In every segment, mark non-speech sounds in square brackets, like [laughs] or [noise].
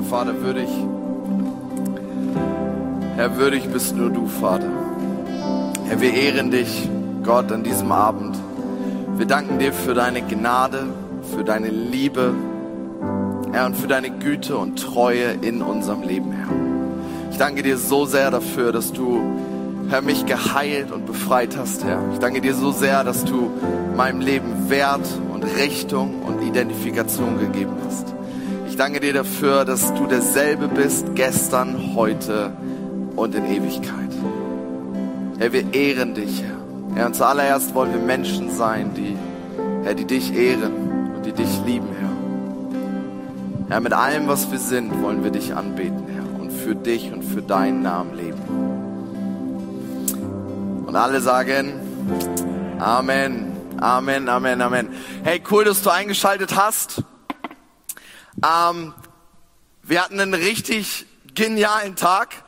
Herr Vater, würdig. Herr, würdig bist nur du, Vater. Herr, wir ehren dich, Gott, an diesem Abend. Wir danken dir für deine Gnade, für deine Liebe, Herr, und für deine Güte und Treue in unserem Leben, Herr. Ich danke dir so sehr dafür, dass du, Herr, mich geheilt und befreit hast, Herr. Ich danke dir so sehr, dass du meinem Leben Wert und Richtung und Identifikation gegeben hast. Ich danke dir dafür, dass du derselbe bist, gestern, heute und in Ewigkeit. Herr, wir ehren dich, Herr. Herr, und zuallererst wollen wir Menschen sein, die, Herr, die dich ehren und die dich lieben, Herr. Herr, mit allem, was wir sind, wollen wir dich anbeten, Herr, und für dich und für deinen Namen leben. Und alle sagen Amen, Amen, Amen, Amen. Hey, cool, dass du eingeschaltet hast. Ähm, wir hatten einen richtig genialen Tag.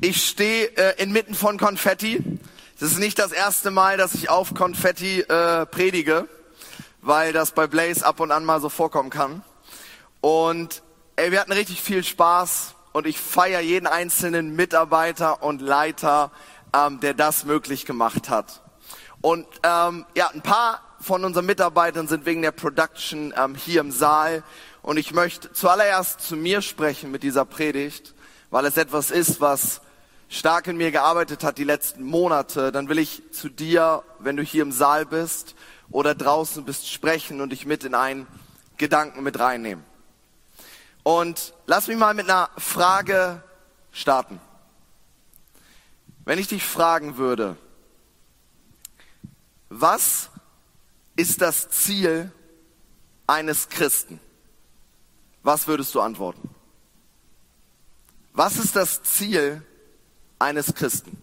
Ich stehe äh, inmitten von Konfetti. Das ist nicht das erste Mal, dass ich auf Konfetti äh, predige, weil das bei Blaze ab und an mal so vorkommen kann. Und ey, wir hatten richtig viel Spaß und ich feiere jeden einzelnen Mitarbeiter und Leiter, ähm, der das möglich gemacht hat. Und ähm, ja, ein paar von unseren Mitarbeitern sind wegen der Production ähm, hier im Saal. Und ich möchte zuallererst zu mir sprechen mit dieser Predigt, weil es etwas ist, was stark in mir gearbeitet hat die letzten Monate, dann will ich zu dir, wenn du hier im Saal bist oder draußen bist, sprechen und dich mit in einen Gedanken mit reinnehmen. Und lass mich mal mit einer Frage starten. Wenn ich dich fragen würde, was ist das Ziel eines Christen? Was würdest du antworten? Was ist das Ziel eines Christen?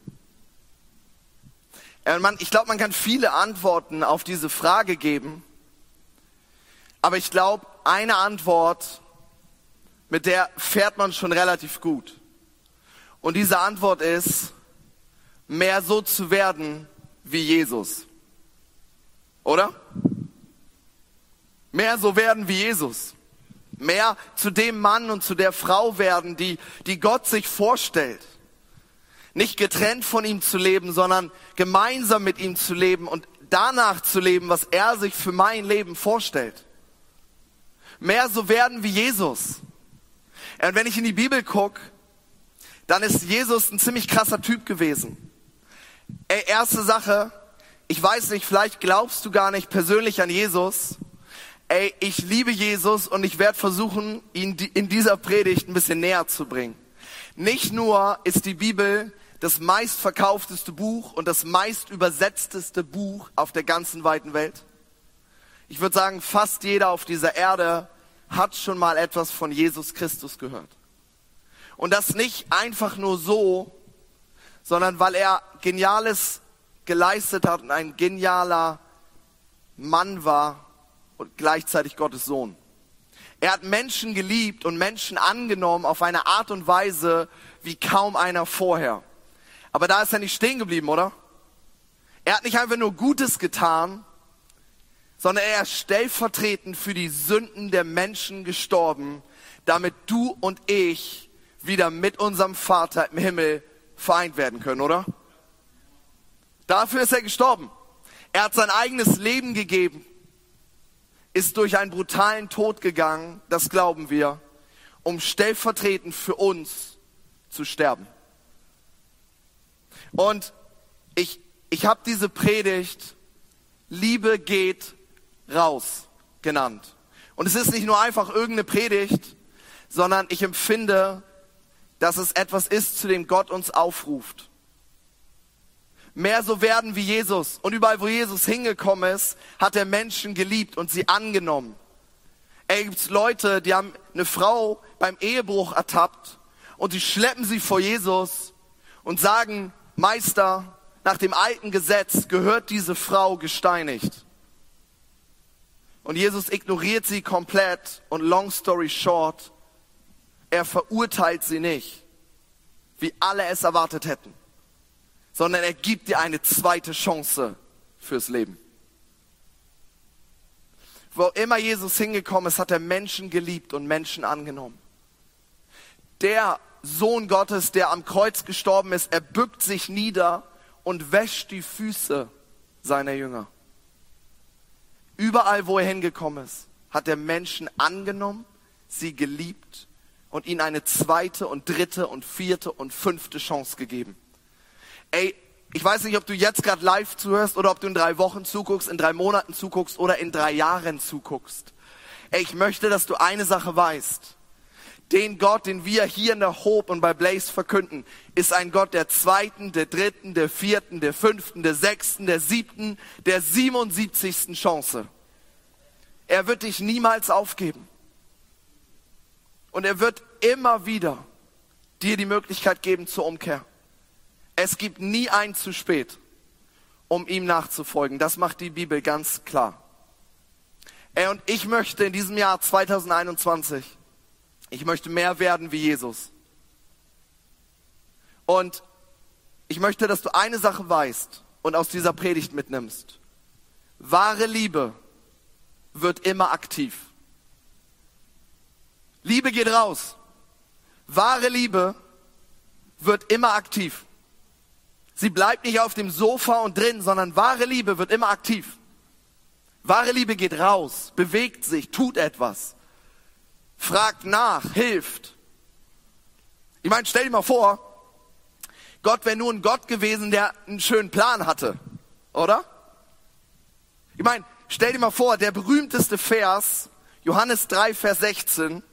Ich glaube, man kann viele Antworten auf diese Frage geben, aber ich glaube, eine Antwort, mit der fährt man schon relativ gut. Und diese Antwort ist, mehr so zu werden wie Jesus. Oder? Mehr so werden wie Jesus. Mehr zu dem Mann und zu der Frau werden, die, die Gott sich vorstellt nicht getrennt von ihm zu leben, sondern gemeinsam mit ihm zu leben und danach zu leben, was er sich für mein Leben vorstellt. Mehr so werden wie Jesus. Und wenn ich in die Bibel gucke, dann ist Jesus ein ziemlich krasser Typ gewesen. Ey, erste Sache, ich weiß nicht, vielleicht glaubst du gar nicht persönlich an Jesus. Ey, ich liebe Jesus und ich werde versuchen, ihn in dieser Predigt ein bisschen näher zu bringen. Nicht nur ist die Bibel das meistverkaufteste Buch und das meist übersetzteste Buch auf der ganzen weiten Welt. Ich würde sagen, fast jeder auf dieser Erde hat schon mal etwas von Jesus Christus gehört. Und das nicht einfach nur so, sondern weil er Geniales geleistet hat und ein genialer Mann war und gleichzeitig Gottes Sohn. Er hat Menschen geliebt und Menschen angenommen auf eine Art und Weise wie kaum einer vorher. Aber da ist er nicht stehen geblieben, oder? Er hat nicht einfach nur Gutes getan, sondern er ist stellvertretend für die Sünden der Menschen gestorben, damit du und ich wieder mit unserem Vater im Himmel vereint werden können, oder? Dafür ist er gestorben. Er hat sein eigenes Leben gegeben, ist durch einen brutalen Tod gegangen, das glauben wir, um stellvertretend für uns zu sterben. Und ich, ich habe diese Predigt Liebe geht raus genannt. Und es ist nicht nur einfach irgendeine Predigt, sondern ich empfinde, dass es etwas ist, zu dem Gott uns aufruft. Mehr so werden wie Jesus. Und überall, wo Jesus hingekommen ist, hat er Menschen geliebt und sie angenommen. Ey, gibt's Leute, die haben eine Frau beim Ehebruch ertappt und sie schleppen sie vor Jesus und sagen, Meister, nach dem alten Gesetz gehört diese Frau gesteinigt. Und Jesus ignoriert sie komplett und long story short, er verurteilt sie nicht, wie alle es erwartet hätten, sondern er gibt ihr eine zweite Chance fürs Leben. Wo immer Jesus hingekommen ist, hat er Menschen geliebt und Menschen angenommen. der Sohn Gottes, der am Kreuz gestorben ist, er bückt sich nieder und wäscht die Füße seiner Jünger. Überall, wo er hingekommen ist, hat er Menschen angenommen, sie geliebt und ihnen eine zweite und dritte und vierte und fünfte Chance gegeben. Ey, ich weiß nicht, ob du jetzt gerade live zuhörst oder ob du in drei Wochen zuguckst, in drei Monaten zuguckst oder in drei Jahren zuguckst. Ey, ich möchte, dass du eine Sache weißt. Den Gott, den wir hier in der Hope und bei Blaze verkünden, ist ein Gott der zweiten, der dritten, der vierten, der fünften, der sechsten, der siebten, der siebenundsiebzigsten Chance. Er wird dich niemals aufgeben. Und er wird immer wieder dir die Möglichkeit geben zur Umkehr. Es gibt nie ein zu spät, um ihm nachzufolgen. Das macht die Bibel ganz klar. Ey, und ich möchte in diesem Jahr 2021, ich möchte mehr werden wie Jesus. Und ich möchte, dass du eine Sache weißt und aus dieser Predigt mitnimmst. Wahre Liebe wird immer aktiv. Liebe geht raus. Wahre Liebe wird immer aktiv. Sie bleibt nicht auf dem Sofa und drin, sondern wahre Liebe wird immer aktiv. Wahre Liebe geht raus, bewegt sich, tut etwas, fragt nach, hilft. Ich meine, stell dir mal vor, Gott wäre nur ein Gott gewesen, der einen schönen Plan hatte, oder? Ich meine, stell dir mal vor, der berühmteste Vers, Johannes 3, Vers 16,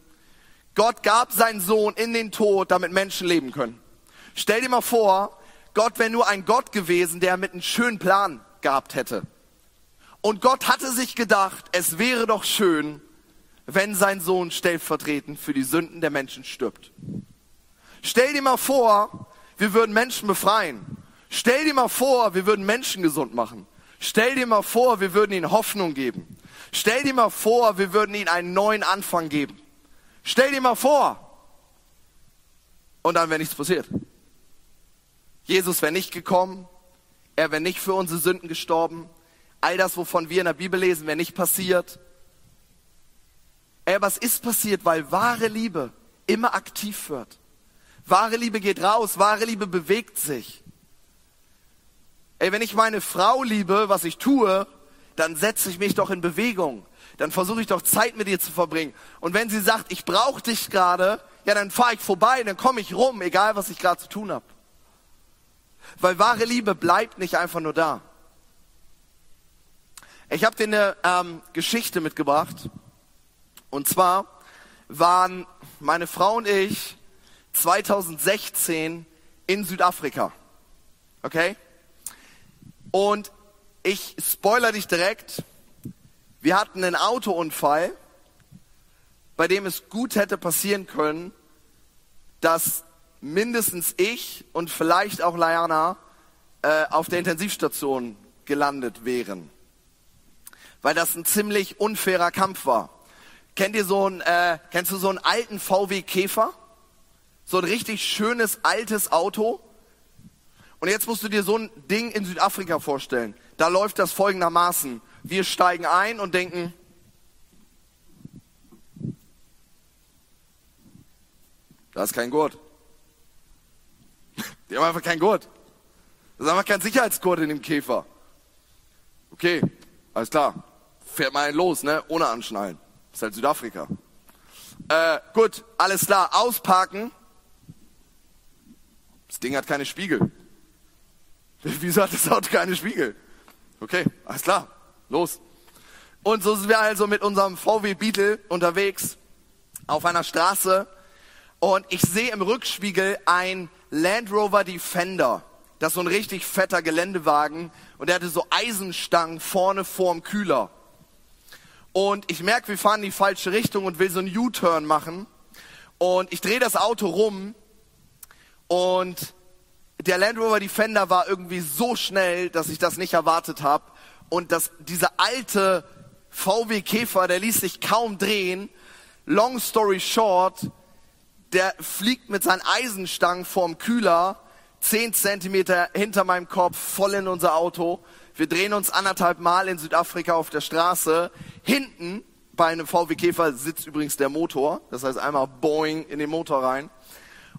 Gott gab seinen Sohn in den Tod, damit Menschen leben können. Stell dir mal vor, Gott wäre nur ein Gott gewesen, der mit einem schönen Plan gehabt hätte. Und Gott hatte sich gedacht, es wäre doch schön, wenn sein Sohn stellvertretend für die Sünden der Menschen stirbt. Stell dir mal vor, wir würden Menschen befreien. Stell dir mal vor, wir würden Menschen gesund machen. Stell dir mal vor, wir würden ihnen Hoffnung geben. Stell dir mal vor, wir würden ihnen einen neuen Anfang geben. Stell dir mal vor. Und dann wäre nichts passiert. Jesus wäre nicht gekommen, er wäre nicht für unsere Sünden gestorben, all das, wovon wir in der Bibel lesen, wäre nicht passiert. Ey, was ist passiert? Weil wahre Liebe immer aktiv wird. Wahre Liebe geht raus, wahre Liebe bewegt sich. Ey, wenn ich meine Frau liebe, was ich tue, dann setze ich mich doch in Bewegung. Dann versuche ich doch Zeit mit ihr zu verbringen. Und wenn sie sagt, ich brauche dich gerade, ja, dann fahre ich vorbei, dann komme ich rum, egal was ich gerade zu tun habe. Weil wahre Liebe bleibt nicht einfach nur da. Ich habe dir eine ähm, Geschichte mitgebracht. Und zwar waren meine Frau und ich 2016 in Südafrika. Okay? Und ich spoiler dich direkt. Wir hatten einen Autounfall, bei dem es gut hätte passieren können, dass mindestens ich und vielleicht auch Liana äh, auf der Intensivstation gelandet wären. Weil das ein ziemlich unfairer Kampf war. Kennt ihr so ein, äh, kennst du so einen alten VW Käfer? So ein richtig schönes altes Auto. Und jetzt musst du dir so ein Ding in Südafrika vorstellen. Da läuft das folgendermaßen. Wir steigen ein und denken, da ist kein Gurt. Die haben einfach keinen Gurt. Das ist einfach kein Sicherheitsgurt in dem Käfer. Okay, alles klar. Fährt mal einen los, ne? Ohne anschnallen. ist halt Südafrika. Äh, gut, alles klar. Ausparken. Das Ding hat keine Spiegel. [laughs] Wieso hat das Auto keine Spiegel? Okay, alles klar. Los. Und so sind wir also mit unserem VW Beetle unterwegs auf einer Straße und ich sehe im Rückspiegel ein Land Rover Defender. Das ist so ein richtig fetter Geländewagen und der hatte so Eisenstangen vorne vorm Kühler. Und ich merke, wir fahren in die falsche Richtung und will so einen U-Turn machen. Und ich drehe das Auto rum und der Land Rover Defender war irgendwie so schnell, dass ich das nicht erwartet habe. Und das, dieser alte VW Käfer, der ließ sich kaum drehen. Long story short, der fliegt mit seinen Eisenstangen vorm Kühler zehn Zentimeter hinter meinem Kopf voll in unser Auto. Wir drehen uns anderthalb Mal in Südafrika auf der Straße. Hinten bei einem VW Käfer sitzt übrigens der Motor. Das heißt einmal Boing in den Motor rein.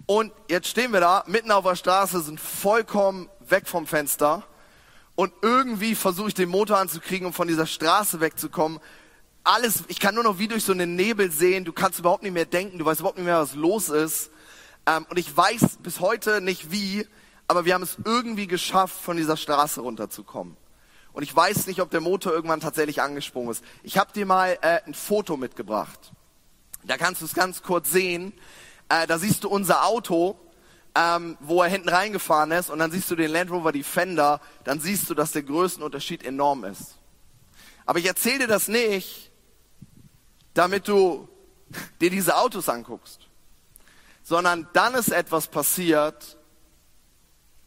Und jetzt stehen wir da, mitten auf der Straße, sind vollkommen weg vom Fenster. Und irgendwie versuche ich den Motor anzukriegen, um von dieser Straße wegzukommen. Alles, ich kann nur noch wie durch so einen Nebel sehen. Du kannst überhaupt nicht mehr denken. Du weißt überhaupt nicht mehr, was los ist. Ähm, und ich weiß bis heute nicht wie, aber wir haben es irgendwie geschafft, von dieser Straße runterzukommen. Und ich weiß nicht, ob der Motor irgendwann tatsächlich angesprungen ist. Ich habe dir mal äh, ein Foto mitgebracht. Da kannst du es ganz kurz sehen. Äh, da siehst du unser Auto, ähm, wo er hinten reingefahren ist. Und dann siehst du den Land Rover Defender. Dann siehst du, dass der Größenunterschied enorm ist. Aber ich erzähle dir das nicht, damit du dir diese Autos anguckst. Sondern dann ist etwas passiert,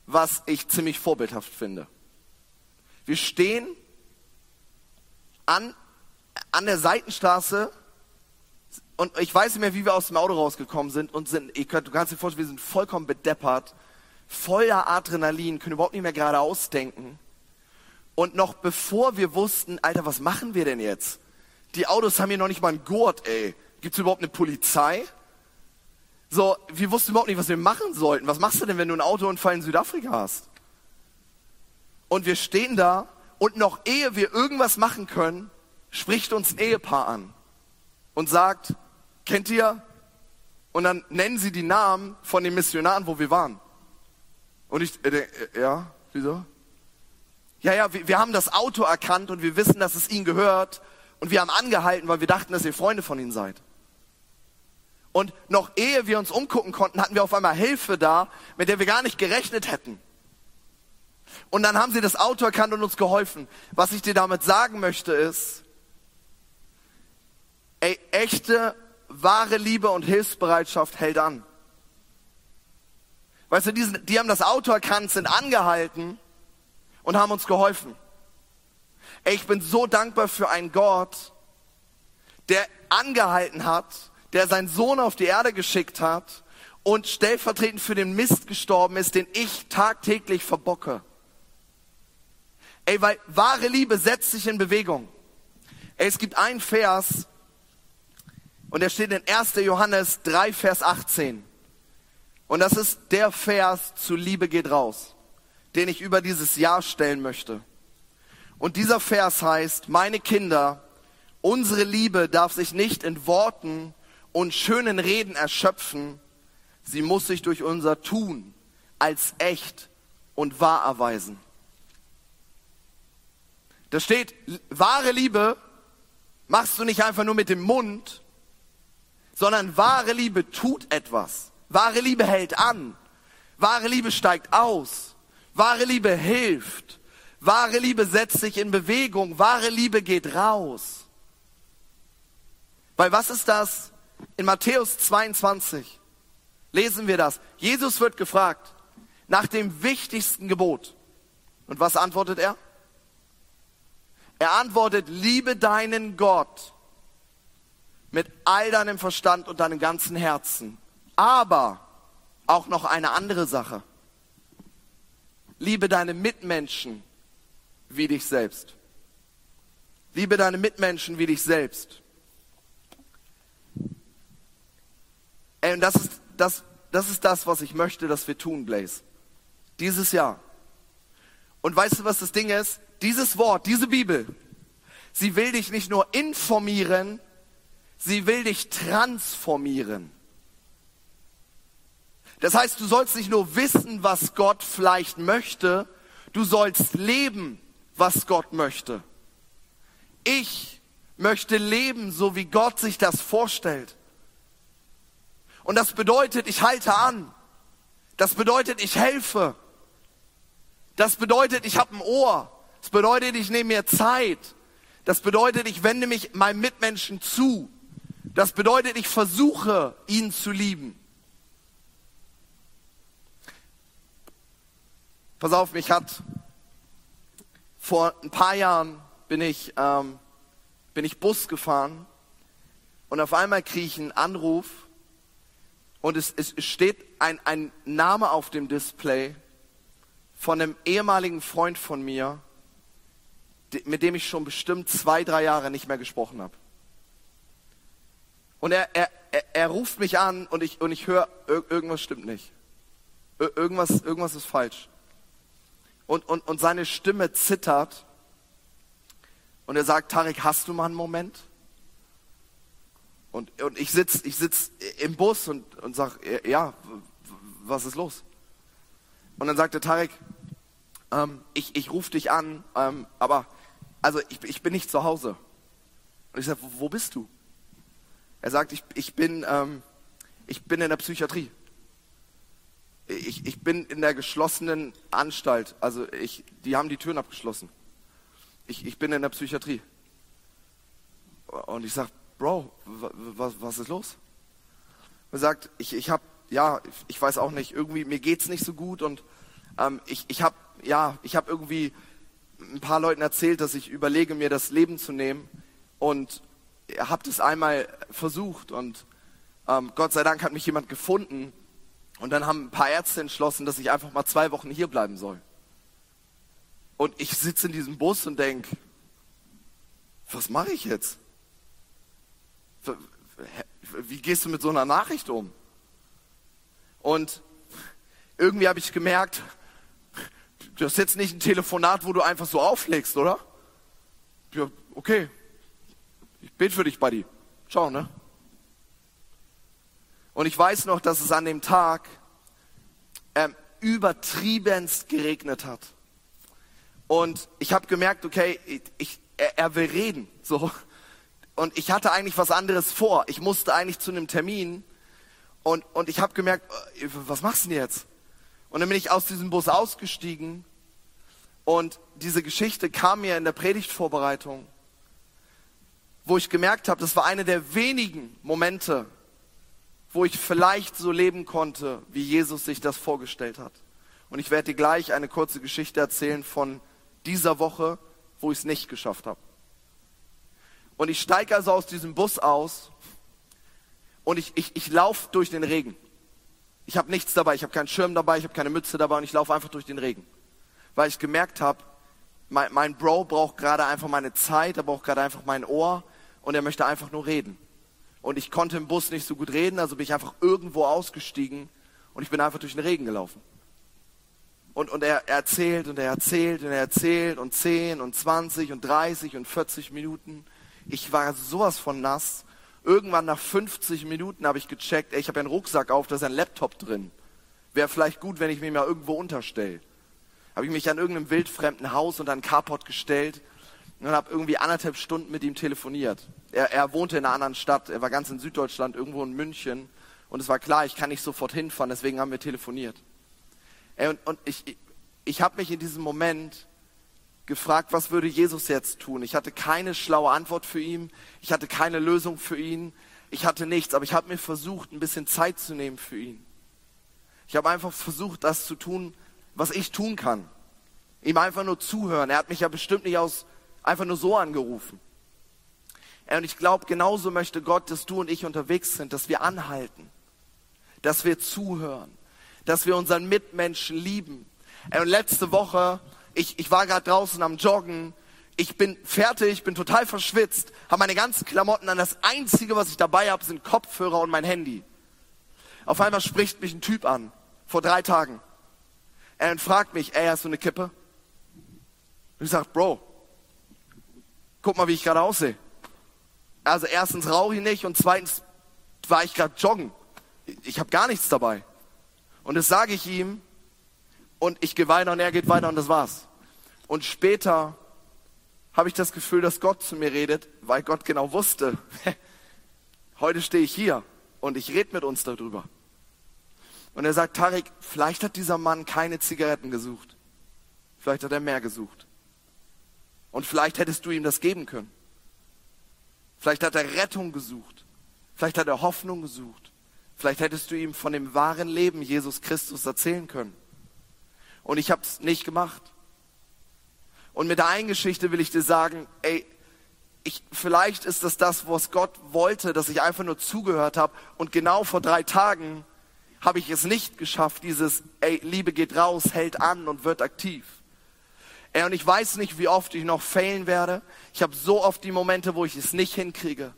was ich ziemlich vorbildhaft finde. Wir stehen an, an der Seitenstraße und ich weiß nicht mehr, wie wir aus dem Auto rausgekommen sind und sind, ich, du kannst dir vorstellen, wir sind vollkommen bedeppert, voller Adrenalin, können überhaupt nicht mehr gerade ausdenken. Und noch bevor wir wussten, Alter, was machen wir denn jetzt? Die Autos haben hier noch nicht mal einen Gurt, ey. Gibt's überhaupt eine Polizei? So, wir wussten überhaupt nicht, was wir machen sollten. Was machst du denn, wenn du einen Autounfall in Südafrika hast? Und wir stehen da und noch ehe wir irgendwas machen können, spricht uns ein Ehepaar an und sagt, kennt ihr? Und dann nennen sie die Namen von den Missionaren, wo wir waren. Und ich, äh, äh, ja, wieso? Ja, ja, wir, wir haben das Auto erkannt und wir wissen, dass es ihnen gehört. Und wir haben angehalten, weil wir dachten, dass ihr Freunde von ihnen seid. Und noch ehe wir uns umgucken konnten, hatten wir auf einmal Hilfe da, mit der wir gar nicht gerechnet hätten. Und dann haben sie das Auto erkannt und uns geholfen. Was ich dir damit sagen möchte ist, ey, echte, wahre Liebe und Hilfsbereitschaft hält an. Weißt du, die, die haben das Auto erkannt, sind angehalten und haben uns geholfen. Ich bin so dankbar für einen Gott, der angehalten hat, der seinen Sohn auf die Erde geschickt hat und stellvertretend für den Mist gestorben ist, den ich tagtäglich verbocke. Ey, weil wahre Liebe setzt sich in Bewegung. Ey, es gibt einen Vers, und der steht in 1. Johannes 3, Vers 18. Und das ist der Vers zu Liebe geht raus, den ich über dieses Jahr stellen möchte. Und dieser Vers heißt, meine Kinder, unsere Liebe darf sich nicht in Worten und schönen Reden erschöpfen, sie muss sich durch unser Tun als echt und wahr erweisen. Da steht, wahre Liebe machst du nicht einfach nur mit dem Mund, sondern wahre Liebe tut etwas. Wahre Liebe hält an. Wahre Liebe steigt aus. Wahre Liebe hilft. Wahre Liebe setzt sich in Bewegung. Wahre Liebe geht raus. Weil was ist das? In Matthäus 22 lesen wir das. Jesus wird gefragt nach dem wichtigsten Gebot. Und was antwortet er? Er antwortet, liebe deinen Gott mit all deinem Verstand und deinem ganzen Herzen. Aber auch noch eine andere Sache. Liebe deine Mitmenschen wie dich selbst. Liebe deine Mitmenschen wie dich selbst. Ey, und das ist das, das ist das, was ich möchte, dass wir tun, Blaze. Dieses Jahr. Und weißt du, was das Ding ist? Dieses Wort, diese Bibel, sie will dich nicht nur informieren, sie will dich transformieren. Das heißt, du sollst nicht nur wissen, was Gott vielleicht möchte, du sollst leben, was Gott möchte. Ich möchte leben, so wie Gott sich das vorstellt. Und das bedeutet, ich halte an. Das bedeutet, ich helfe. Das bedeutet, ich habe ein Ohr. Das bedeutet, ich nehme mir Zeit. Das bedeutet, ich wende mich meinem Mitmenschen zu. Das bedeutet, ich versuche, ihn zu lieben. Pass auf, mich hat vor ein paar Jahren bin ich, ähm, bin ich Bus gefahren und auf einmal kriege ich einen Anruf und es, es steht ein, ein Name auf dem Display von einem ehemaligen Freund von mir, mit dem ich schon bestimmt zwei, drei Jahre nicht mehr gesprochen habe. Und er, er, er, ruft mich an und ich, und ich höre, irgendwas stimmt nicht. irgendwas, irgendwas ist falsch. Und, und, und seine Stimme zittert. Und er sagt, Tarek, hast du mal einen Moment? Und, und ich sitze ich sitz im Bus und, und sage, ja, was ist los? Und dann sagte Tarek, ähm, ich, ich rufe dich an, ähm, aber also ich, ich bin nicht zu Hause. Und ich sage, wo, wo bist du? Er sagt, ich, ich, bin, ähm, ich bin in der Psychiatrie. Ich, ich bin in der geschlossenen Anstalt. Also ich, die haben die Türen abgeschlossen. Ich, ich bin in der Psychiatrie. Und ich sage, Bro, was, ist los? Er sagt, ich, ich habe, ja, ich weiß auch nicht, irgendwie, mir geht's nicht so gut und ähm, ich, ich habe, ja, ich habe irgendwie ein paar Leuten erzählt, dass ich überlege, mir das Leben zu nehmen und habe das einmal versucht und ähm, Gott sei Dank hat mich jemand gefunden und dann haben ein paar Ärzte entschlossen, dass ich einfach mal zwei Wochen hier bleiben soll. Und ich sitze in diesem Bus und denke, was mache ich jetzt? Wie gehst du mit so einer Nachricht um? Und irgendwie habe ich gemerkt, das ist jetzt nicht ein Telefonat, wo du einfach so auflegst, oder? Ja, okay. Ich bete für dich, Buddy. Ciao, ne? Und ich weiß noch, dass es an dem Tag ähm, übertriebenst geregnet hat. Und ich habe gemerkt, okay, ich, er, er will reden. So. Und ich hatte eigentlich was anderes vor. Ich musste eigentlich zu einem Termin. Und, und ich habe gemerkt, äh, was machst du denn jetzt? Und dann bin ich aus diesem Bus ausgestiegen. Und diese Geschichte kam mir in der Predigtvorbereitung, wo ich gemerkt habe, das war eine der wenigen Momente, wo ich vielleicht so leben konnte, wie Jesus sich das vorgestellt hat. Und ich werde dir gleich eine kurze Geschichte erzählen von dieser Woche, wo ich es nicht geschafft habe. Und ich steige also aus diesem Bus aus und ich, ich, ich laufe durch den Regen. Ich habe nichts dabei, ich habe keinen Schirm dabei, ich habe keine Mütze dabei und ich laufe einfach durch den Regen. Weil ich gemerkt habe, mein, mein Bro braucht gerade einfach meine Zeit, er braucht gerade einfach mein Ohr und er möchte einfach nur reden. Und ich konnte im Bus nicht so gut reden, also bin ich einfach irgendwo ausgestiegen und ich bin einfach durch den Regen gelaufen. Und, und er, er erzählt und er erzählt und er erzählt und 10 und 20 und 30 und 40 Minuten. Ich war sowas von nass. Irgendwann nach 50 Minuten habe ich gecheckt, ey, ich habe einen Rucksack auf, da ist ein Laptop drin. Wäre vielleicht gut, wenn ich mich mal irgendwo unterstelle. Habe ich mich an irgendeinem wildfremden Haus und an Carport gestellt und habe irgendwie anderthalb Stunden mit ihm telefoniert. Er, er wohnte in einer anderen Stadt, er war ganz in Süddeutschland, irgendwo in München. Und es war klar, ich kann nicht sofort hinfahren, deswegen haben wir telefoniert. Und, und ich, ich habe mich in diesem Moment gefragt, was würde Jesus jetzt tun? Ich hatte keine schlaue Antwort für ihn, ich hatte keine Lösung für ihn, ich hatte nichts, aber ich habe mir versucht, ein bisschen Zeit zu nehmen für ihn. Ich habe einfach versucht, das zu tun, was ich tun kann. Ihm einfach nur zuhören. Er hat mich ja bestimmt nicht aus einfach nur so angerufen. Und ich glaube, genauso möchte Gott, dass du und ich unterwegs sind, dass wir anhalten, dass wir zuhören, dass wir unseren Mitmenschen lieben. Und letzte Woche, ich, ich war gerade draußen am Joggen, ich bin fertig, bin total verschwitzt, habe meine ganzen Klamotten an. Das Einzige, was ich dabei habe, sind Kopfhörer und mein Handy. Auf einmal spricht mich ein Typ an, vor drei Tagen. Er fragt mich, ey, hast du eine Kippe? Und ich sage, Bro, guck mal, wie ich gerade aussehe. Also erstens rauche ich nicht und zweitens war ich gerade joggen. Ich habe gar nichts dabei. Und das sage ich ihm und ich gehe weiter und er geht weiter und das war's. Und später habe ich das Gefühl, dass Gott zu mir redet, weil Gott genau wusste, [laughs] heute stehe ich hier und ich rede mit uns darüber. Und er sagt, Tarek, vielleicht hat dieser Mann keine Zigaretten gesucht. Vielleicht hat er mehr gesucht. Und vielleicht hättest du ihm das geben können. Vielleicht hat er Rettung gesucht. Vielleicht hat er Hoffnung gesucht. Vielleicht hättest du ihm von dem wahren Leben Jesus Christus erzählen können. Und ich habe es nicht gemacht. Und mit der einen Geschichte will ich dir sagen, ey, ich, vielleicht ist das das, was Gott wollte, dass ich einfach nur zugehört habe. Und genau vor drei Tagen habe ich es nicht geschafft, dieses, ey, Liebe geht raus, hält an und wird aktiv. Ey, und ich weiß nicht, wie oft ich noch failen werde. Ich habe so oft die Momente, wo ich es nicht hinkriege.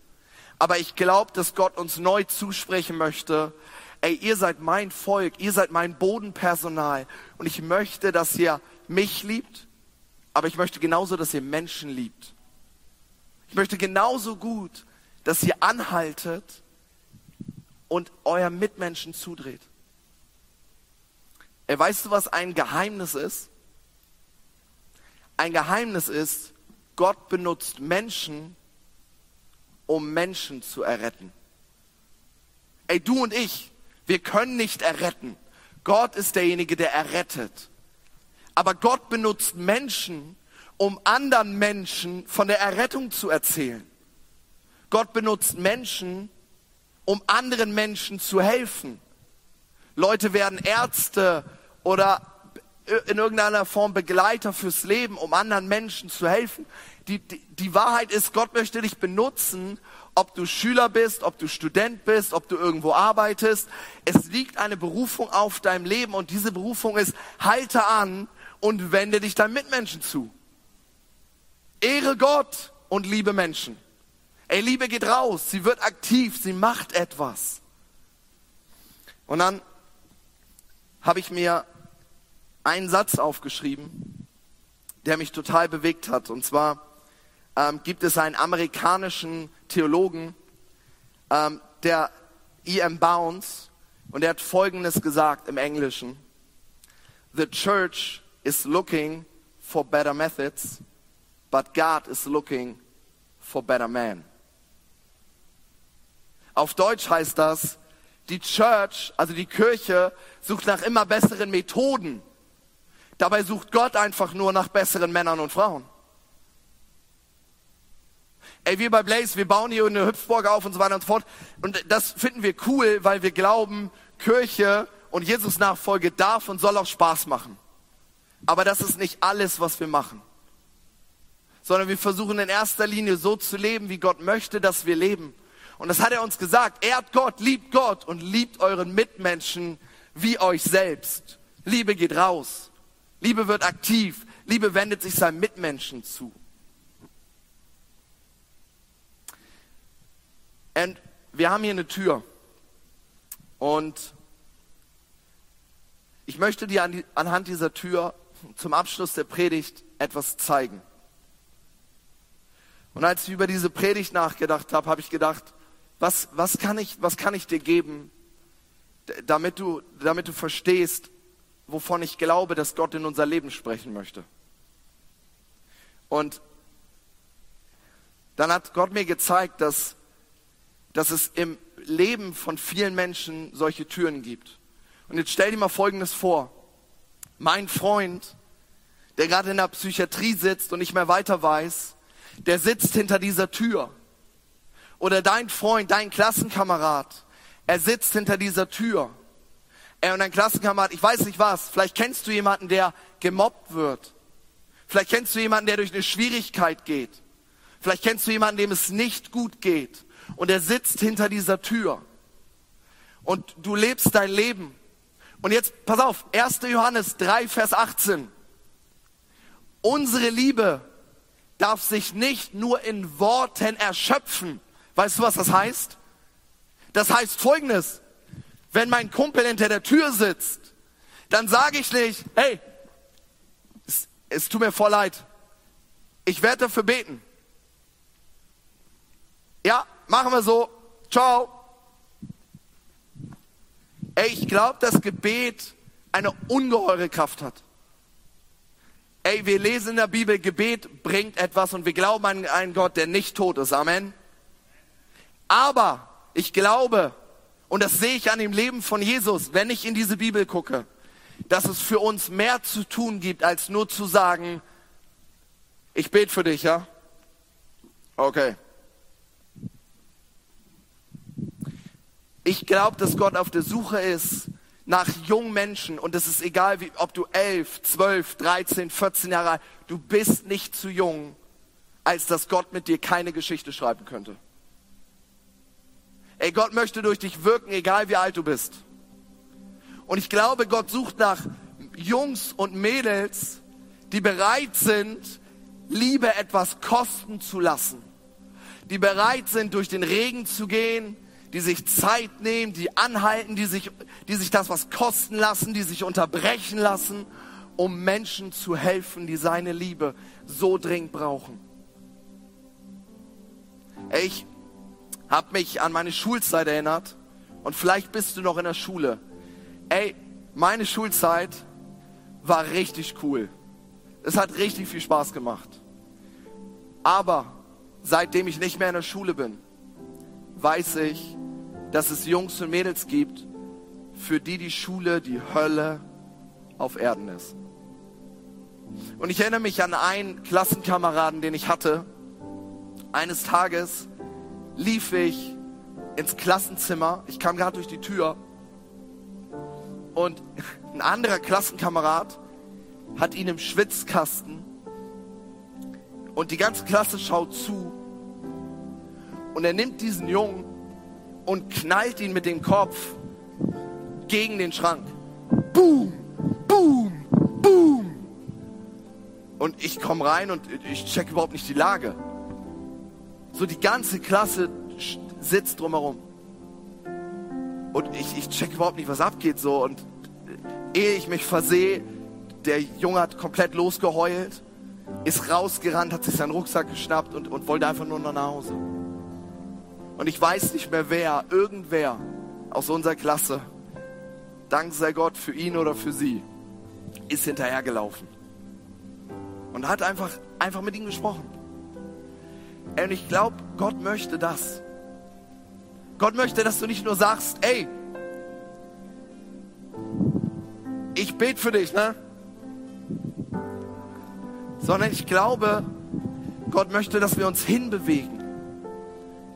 Aber ich glaube, dass Gott uns neu zusprechen möchte, ey, ihr seid mein Volk, ihr seid mein Bodenpersonal und ich möchte, dass ihr mich liebt, aber ich möchte genauso, dass ihr Menschen liebt. Ich möchte genauso gut, dass ihr anhaltet und euer Mitmenschen zudreht. Ey, weißt du, was ein Geheimnis ist? Ein Geheimnis ist, Gott benutzt Menschen, um Menschen zu erretten. Ey, du und ich, wir können nicht erretten. Gott ist derjenige, der errettet. Aber Gott benutzt Menschen, um anderen Menschen von der Errettung zu erzählen. Gott benutzt Menschen, um anderen Menschen zu helfen. Leute werden Ärzte oder in irgendeiner Form Begleiter fürs Leben, um anderen Menschen zu helfen. Die, die, die Wahrheit ist, Gott möchte dich benutzen, ob du Schüler bist, ob du Student bist, ob du irgendwo arbeitest. Es liegt eine Berufung auf deinem Leben und diese Berufung ist, halte an und wende dich deinen Mitmenschen zu. Ehre Gott und liebe Menschen. Ey, Liebe geht raus, sie wird aktiv, sie macht etwas. Und dann habe ich mir einen Satz aufgeschrieben, der mich total bewegt hat. Und zwar ähm, gibt es einen amerikanischen Theologen, ähm, der E.M. Bounds, und er hat Folgendes gesagt im Englischen. The church is looking for better methods, but God is looking for better men. Auf Deutsch heißt das, die Church, also die Kirche, sucht nach immer besseren Methoden. Dabei sucht Gott einfach nur nach besseren Männern und Frauen. Ey, wir bei Blaze, wir bauen hier eine Hüpfburg auf und so weiter und so fort. Und das finden wir cool, weil wir glauben, Kirche und Jesus Nachfolge darf und soll auch Spaß machen. Aber das ist nicht alles, was wir machen. Sondern wir versuchen in erster Linie so zu leben, wie Gott möchte, dass wir leben. Und das hat er uns gesagt. Ehrt Gott, liebt Gott und liebt euren Mitmenschen wie euch selbst. Liebe geht raus. Liebe wird aktiv. Liebe wendet sich seinem Mitmenschen zu. Und wir haben hier eine Tür. Und ich möchte dir anhand dieser Tür zum Abschluss der Predigt etwas zeigen. Und als ich über diese Predigt nachgedacht habe, habe ich gedacht, was, was, kann ich, was kann ich dir geben, damit du, damit du verstehst, wovon ich glaube, dass Gott in unser Leben sprechen möchte. Und dann hat Gott mir gezeigt, dass, dass es im Leben von vielen Menschen solche Türen gibt. Und jetzt stell dir mal Folgendes vor. Mein Freund, der gerade in der Psychiatrie sitzt und nicht mehr weiter weiß, der sitzt hinter dieser Tür. Oder dein Freund, dein Klassenkamerad, er sitzt hinter dieser Tür. Er und ein Klassenkamerad, ich weiß nicht was, vielleicht kennst du jemanden, der gemobbt wird. Vielleicht kennst du jemanden, der durch eine Schwierigkeit geht. Vielleicht kennst du jemanden, dem es nicht gut geht. Und er sitzt hinter dieser Tür. Und du lebst dein Leben. Und jetzt, pass auf, 1. Johannes 3, Vers 18. Unsere Liebe darf sich nicht nur in Worten erschöpfen. Weißt du, was das heißt? Das heißt folgendes. Wenn mein Kumpel hinter der Tür sitzt, dann sage ich nicht, hey, es, es tut mir voll leid. Ich werde dafür beten. Ja, machen wir so. Ciao. Ey, ich glaube, dass Gebet eine ungeheure Kraft hat. Ey, wir lesen in der Bibel, Gebet bringt etwas und wir glauben an einen Gott, der nicht tot ist. Amen. Aber ich glaube, und das sehe ich an dem Leben von Jesus, wenn ich in diese Bibel gucke, dass es für uns mehr zu tun gibt, als nur zu sagen, ich bete für dich, ja? Okay. Ich glaube, dass Gott auf der Suche ist nach jungen Menschen und es ist egal, wie, ob du elf, zwölf, dreizehn, 14 Jahre alt, du bist nicht zu jung, als dass Gott mit dir keine Geschichte schreiben könnte. Ey, Gott möchte durch dich wirken, egal wie alt du bist. Und ich glaube, Gott sucht nach Jungs und Mädels, die bereit sind, Liebe etwas kosten zu lassen. die bereit sind, durch den Regen zu gehen, die sich Zeit nehmen, die anhalten, die sich, die sich das was kosten lassen, die sich unterbrechen lassen, um Menschen zu helfen, die seine Liebe so dringend brauchen. Ich habe mich an meine Schulzeit erinnert und vielleicht bist du noch in der Schule. Ey, meine Schulzeit war richtig cool. Es hat richtig viel Spaß gemacht. Aber seitdem ich nicht mehr in der Schule bin, weiß ich, dass es Jungs und Mädels gibt, für die die Schule die Hölle auf Erden ist. Und ich erinnere mich an einen Klassenkameraden, den ich hatte. Eines Tages lief ich ins Klassenzimmer. Ich kam gerade durch die Tür. Und [laughs] ein anderer Klassenkamerad hat ihn im Schwitzkasten. Und die ganze Klasse schaut zu. Und er nimmt diesen Jungen und knallt ihn mit dem Kopf gegen den Schrank. Boom, boom, boom. Und ich komme rein und ich check überhaupt nicht die Lage. So die ganze Klasse sitzt drumherum. Und ich, ich check überhaupt nicht, was abgeht so. Und ehe ich mich versehe, der Junge hat komplett losgeheult, ist rausgerannt, hat sich seinen Rucksack geschnappt und, und wollte einfach nur noch nach Hause. Und ich weiß nicht mehr wer, irgendwer aus unserer Klasse, dank sei Gott für ihn oder für sie, ist hinterhergelaufen. Und hat einfach, einfach mit ihm gesprochen. Und ich glaube, Gott möchte das. Gott möchte, dass du nicht nur sagst, ey, ich bete für dich, ne? Sondern ich glaube, Gott möchte, dass wir uns hinbewegen,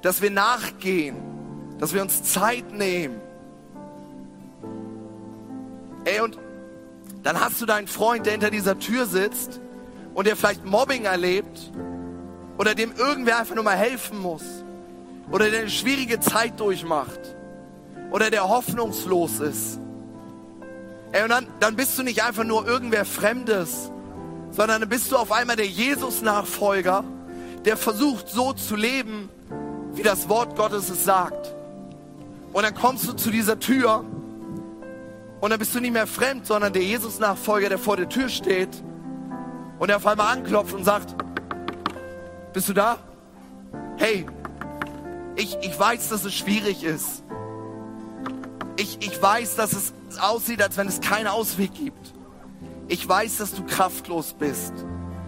dass wir nachgehen, dass wir uns Zeit nehmen. Ey, und dann hast du deinen Freund, der hinter dieser Tür sitzt und der vielleicht Mobbing erlebt oder dem irgendwer einfach nur mal helfen muss oder der eine schwierige Zeit durchmacht oder der hoffnungslos ist. Ey, und dann, dann bist du nicht einfach nur irgendwer Fremdes, sondern dann bist du auf einmal der Jesus-Nachfolger, der versucht so zu leben, wie das Wort Gottes es sagt. Und dann kommst du zu dieser Tür und dann bist du nicht mehr fremd, sondern der Jesus-Nachfolger, der vor der Tür steht und der auf einmal anklopft und sagt, bist du da? Hey, ich, ich weiß, dass es schwierig ist. Ich, ich weiß, dass es aussieht, als wenn es keinen Ausweg gibt. Ich weiß, dass du kraftlos bist.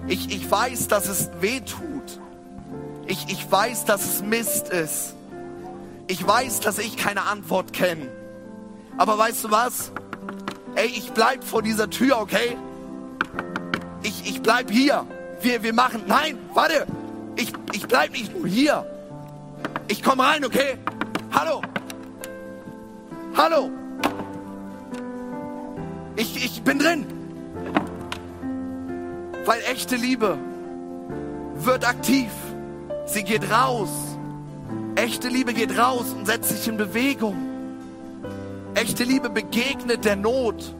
Ich, ich weiß, dass es weh tut. Ich, ich weiß, dass es Mist ist. Ich weiß, dass ich keine Antwort kenne. Aber weißt du was? Ey, ich bleib vor dieser Tür, okay? Ich, ich bleib hier. Wir, wir machen. Nein, warte. Ich, ich bleib nicht nur hier. Ich komme rein, okay? Hallo. Hallo. Ich, ich bin drin. Weil echte Liebe wird aktiv. Sie geht raus. Echte Liebe geht raus und setzt sich in Bewegung. Echte Liebe begegnet der Not.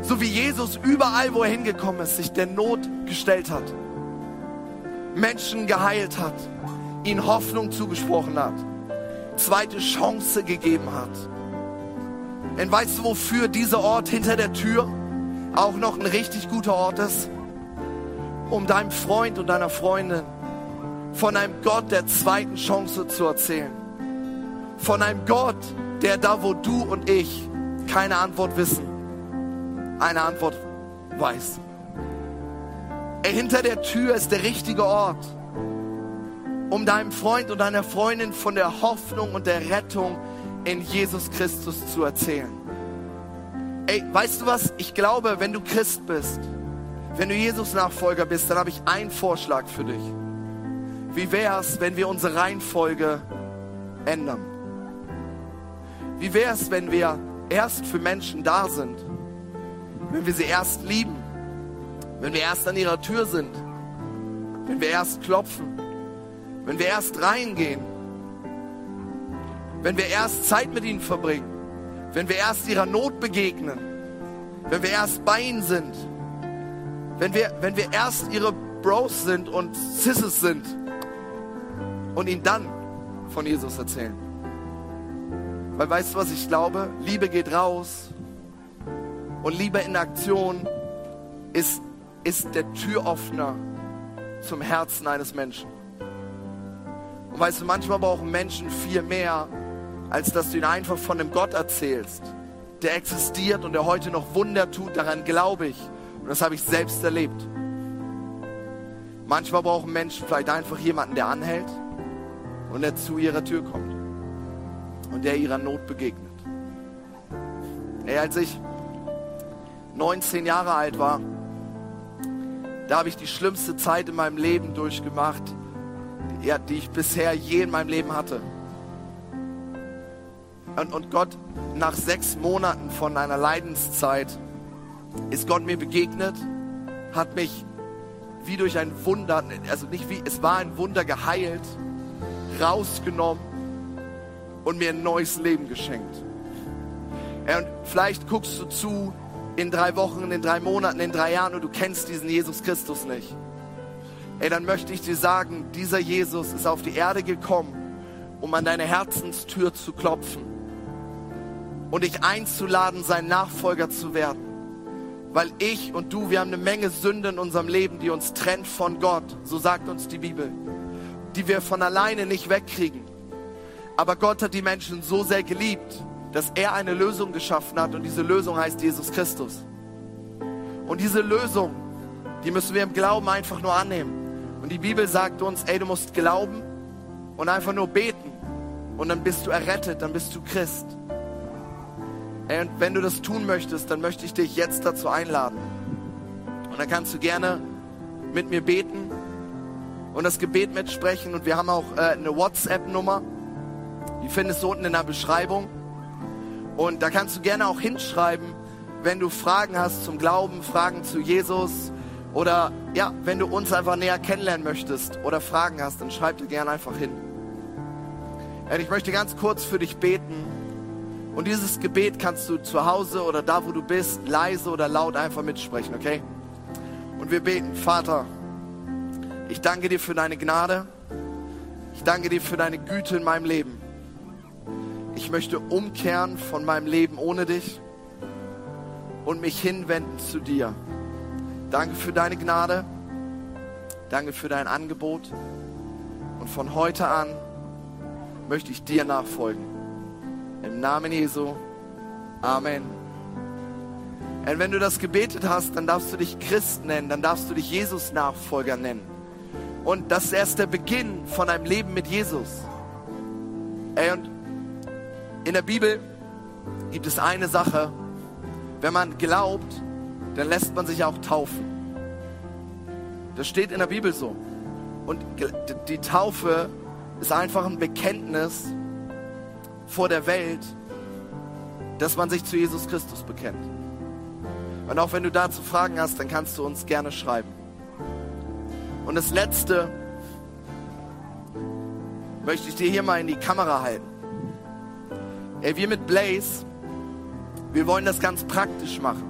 So wie Jesus überall, wo er hingekommen ist, sich der Not gestellt hat. Menschen geheilt hat, ihnen Hoffnung zugesprochen hat, zweite Chance gegeben hat. Und weißt du, wofür dieser Ort hinter der Tür auch noch ein richtig guter Ort ist? Um deinem Freund und deiner Freundin von einem Gott der zweiten Chance zu erzählen. Von einem Gott, der da, wo du und ich keine Antwort wissen, eine Antwort weiß. Hinter der Tür ist der richtige Ort, um deinem Freund und deiner Freundin von der Hoffnung und der Rettung in Jesus Christus zu erzählen. Ey, weißt du was? Ich glaube, wenn du Christ bist, wenn du Jesus Nachfolger bist, dann habe ich einen Vorschlag für dich. Wie wäre es, wenn wir unsere Reihenfolge ändern? Wie wäre es, wenn wir erst für Menschen da sind? Wenn wir sie erst lieben? Wenn wir erst an ihrer Tür sind? Wenn wir erst klopfen? Wenn wir erst reingehen? Wenn wir erst Zeit mit ihnen verbringen? Wenn wir erst ihrer Not begegnen? Wenn wir erst bei ihnen sind? Wenn wir, wenn wir erst ihre Bros sind und Sisses sind? und ihnen dann von Jesus erzählen. Weil weißt du, was ich glaube? Liebe geht raus und Liebe in Aktion ist, ist der Türöffner zum Herzen eines Menschen. Und weißt du, manchmal brauchen Menschen viel mehr, als dass du ihnen einfach von einem Gott erzählst, der existiert und der heute noch Wunder tut. Daran glaube ich. Und das habe ich selbst erlebt. Manchmal brauchen Menschen vielleicht einfach jemanden, der anhält und der zu ihrer Tür kommt und der ihrer Not begegnet. Ey, als ich 19 Jahre alt war, da habe ich die schlimmste Zeit in meinem Leben durchgemacht, die ich bisher je in meinem Leben hatte. Und, und Gott, nach sechs Monaten von einer Leidenszeit, ist Gott mir begegnet, hat mich wie durch ein Wunder, also nicht wie, es war ein Wunder geheilt, rausgenommen und mir ein neues Leben geschenkt. Und vielleicht guckst du zu in drei Wochen, in drei Monaten, in drei Jahren und du kennst diesen Jesus Christus nicht. Ey, dann möchte ich dir sagen, dieser Jesus ist auf die Erde gekommen, um an deine Herzenstür zu klopfen und dich einzuladen, sein Nachfolger zu werden. Weil ich und du, wir haben eine Menge Sünde in unserem Leben, die uns trennt von Gott, so sagt uns die Bibel, die wir von alleine nicht wegkriegen. Aber Gott hat die Menschen so sehr geliebt, dass er eine Lösung geschaffen hat und diese Lösung heißt Jesus Christus. Und diese Lösung, die müssen wir im Glauben einfach nur annehmen. Und die Bibel sagt uns, ey, du musst glauben und einfach nur beten und dann bist du errettet, dann bist du Christ. Ey, und wenn du das tun möchtest, dann möchte ich dich jetzt dazu einladen. Und dann kannst du gerne mit mir beten und das Gebet mitsprechen. Und wir haben auch äh, eine WhatsApp-Nummer. Die findest du unten in der Beschreibung. Und da kannst du gerne auch hinschreiben, wenn du Fragen hast zum Glauben, Fragen zu Jesus oder ja, wenn du uns einfach näher kennenlernen möchtest oder Fragen hast, dann schreib dir gerne einfach hin. Und ich möchte ganz kurz für dich beten. Und dieses Gebet kannst du zu Hause oder da, wo du bist, leise oder laut einfach mitsprechen, okay? Und wir beten, Vater, ich danke dir für deine Gnade. Ich danke dir für deine Güte in meinem Leben. Möchte umkehren von meinem Leben ohne dich und mich hinwenden zu dir. Danke für deine Gnade. Danke für dein Angebot. Und von heute an möchte ich dir nachfolgen. Im Namen Jesu. Amen. Und wenn du das gebetet hast, dann darfst du dich Christ nennen, dann darfst du dich Jesus-Nachfolger nennen. Und das ist erst der Beginn von einem Leben mit Jesus. Ey, und in der Bibel gibt es eine Sache, wenn man glaubt, dann lässt man sich auch taufen. Das steht in der Bibel so. Und die Taufe ist einfach ein Bekenntnis vor der Welt, dass man sich zu Jesus Christus bekennt. Und auch wenn du dazu Fragen hast, dann kannst du uns gerne schreiben. Und das Letzte möchte ich dir hier mal in die Kamera halten. Ey, wir mit Blaze, wir wollen das ganz praktisch machen.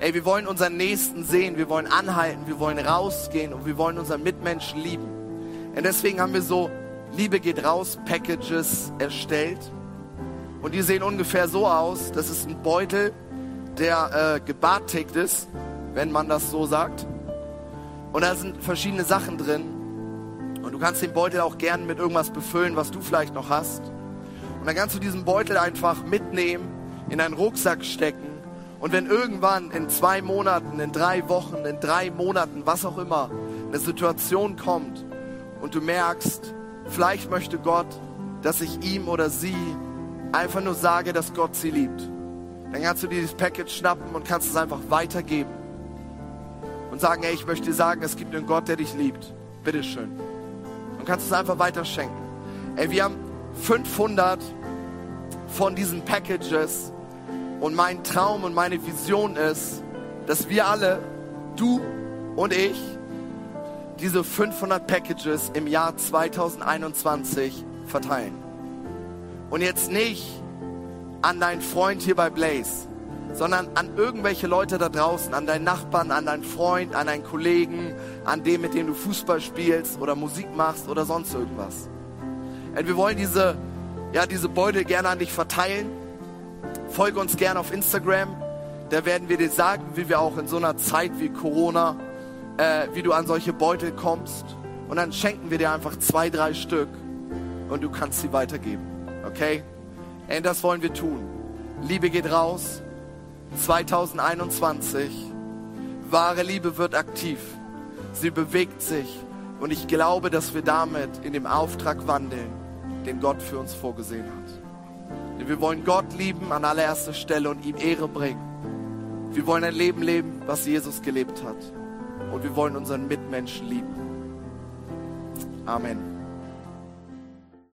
Ey, wir wollen unseren Nächsten sehen, wir wollen anhalten, wir wollen rausgehen und wir wollen unseren Mitmenschen lieben. Und deswegen haben wir so Liebe geht raus Packages erstellt. Und die sehen ungefähr so aus. Das ist ein Beutel, der äh, gebartigt ist, wenn man das so sagt. Und da sind verschiedene Sachen drin. Und du kannst den Beutel auch gern mit irgendwas befüllen, was du vielleicht noch hast. Und dann kannst du diesen Beutel einfach mitnehmen, in deinen Rucksack stecken. Und wenn irgendwann in zwei Monaten, in drei Wochen, in drei Monaten, was auch immer, eine Situation kommt und du merkst, vielleicht möchte Gott, dass ich ihm oder sie einfach nur sage, dass Gott sie liebt, dann kannst du dieses Package schnappen und kannst es einfach weitergeben. Und sagen, ey, ich möchte dir sagen, es gibt einen Gott, der dich liebt. Bitteschön. Und kannst es einfach weiterschenken. Ey, wir haben 500 von diesen Packages. Und mein Traum und meine Vision ist, dass wir alle, du und ich, diese 500 Packages im Jahr 2021 verteilen. Und jetzt nicht an deinen Freund hier bei Blaze, sondern an irgendwelche Leute da draußen, an deinen Nachbarn, an deinen Freund, an deinen Kollegen, an dem, mit dem du Fußball spielst oder Musik machst oder sonst irgendwas. Und wir wollen diese, ja, diese Beutel gerne an dich verteilen. Folge uns gerne auf Instagram. Da werden wir dir sagen, wie wir auch in so einer Zeit wie Corona, äh, wie du an solche Beutel kommst. Und dann schenken wir dir einfach zwei, drei Stück und du kannst sie weitergeben. Okay? Und das wollen wir tun. Liebe geht raus. 2021. Wahre Liebe wird aktiv. Sie bewegt sich. Und ich glaube, dass wir damit in dem Auftrag wandeln, den Gott für uns vorgesehen hat. Denn wir wollen Gott lieben an allererster Stelle und ihm Ehre bringen. Wir wollen ein Leben leben, was Jesus gelebt hat. Und wir wollen unseren Mitmenschen lieben. Amen.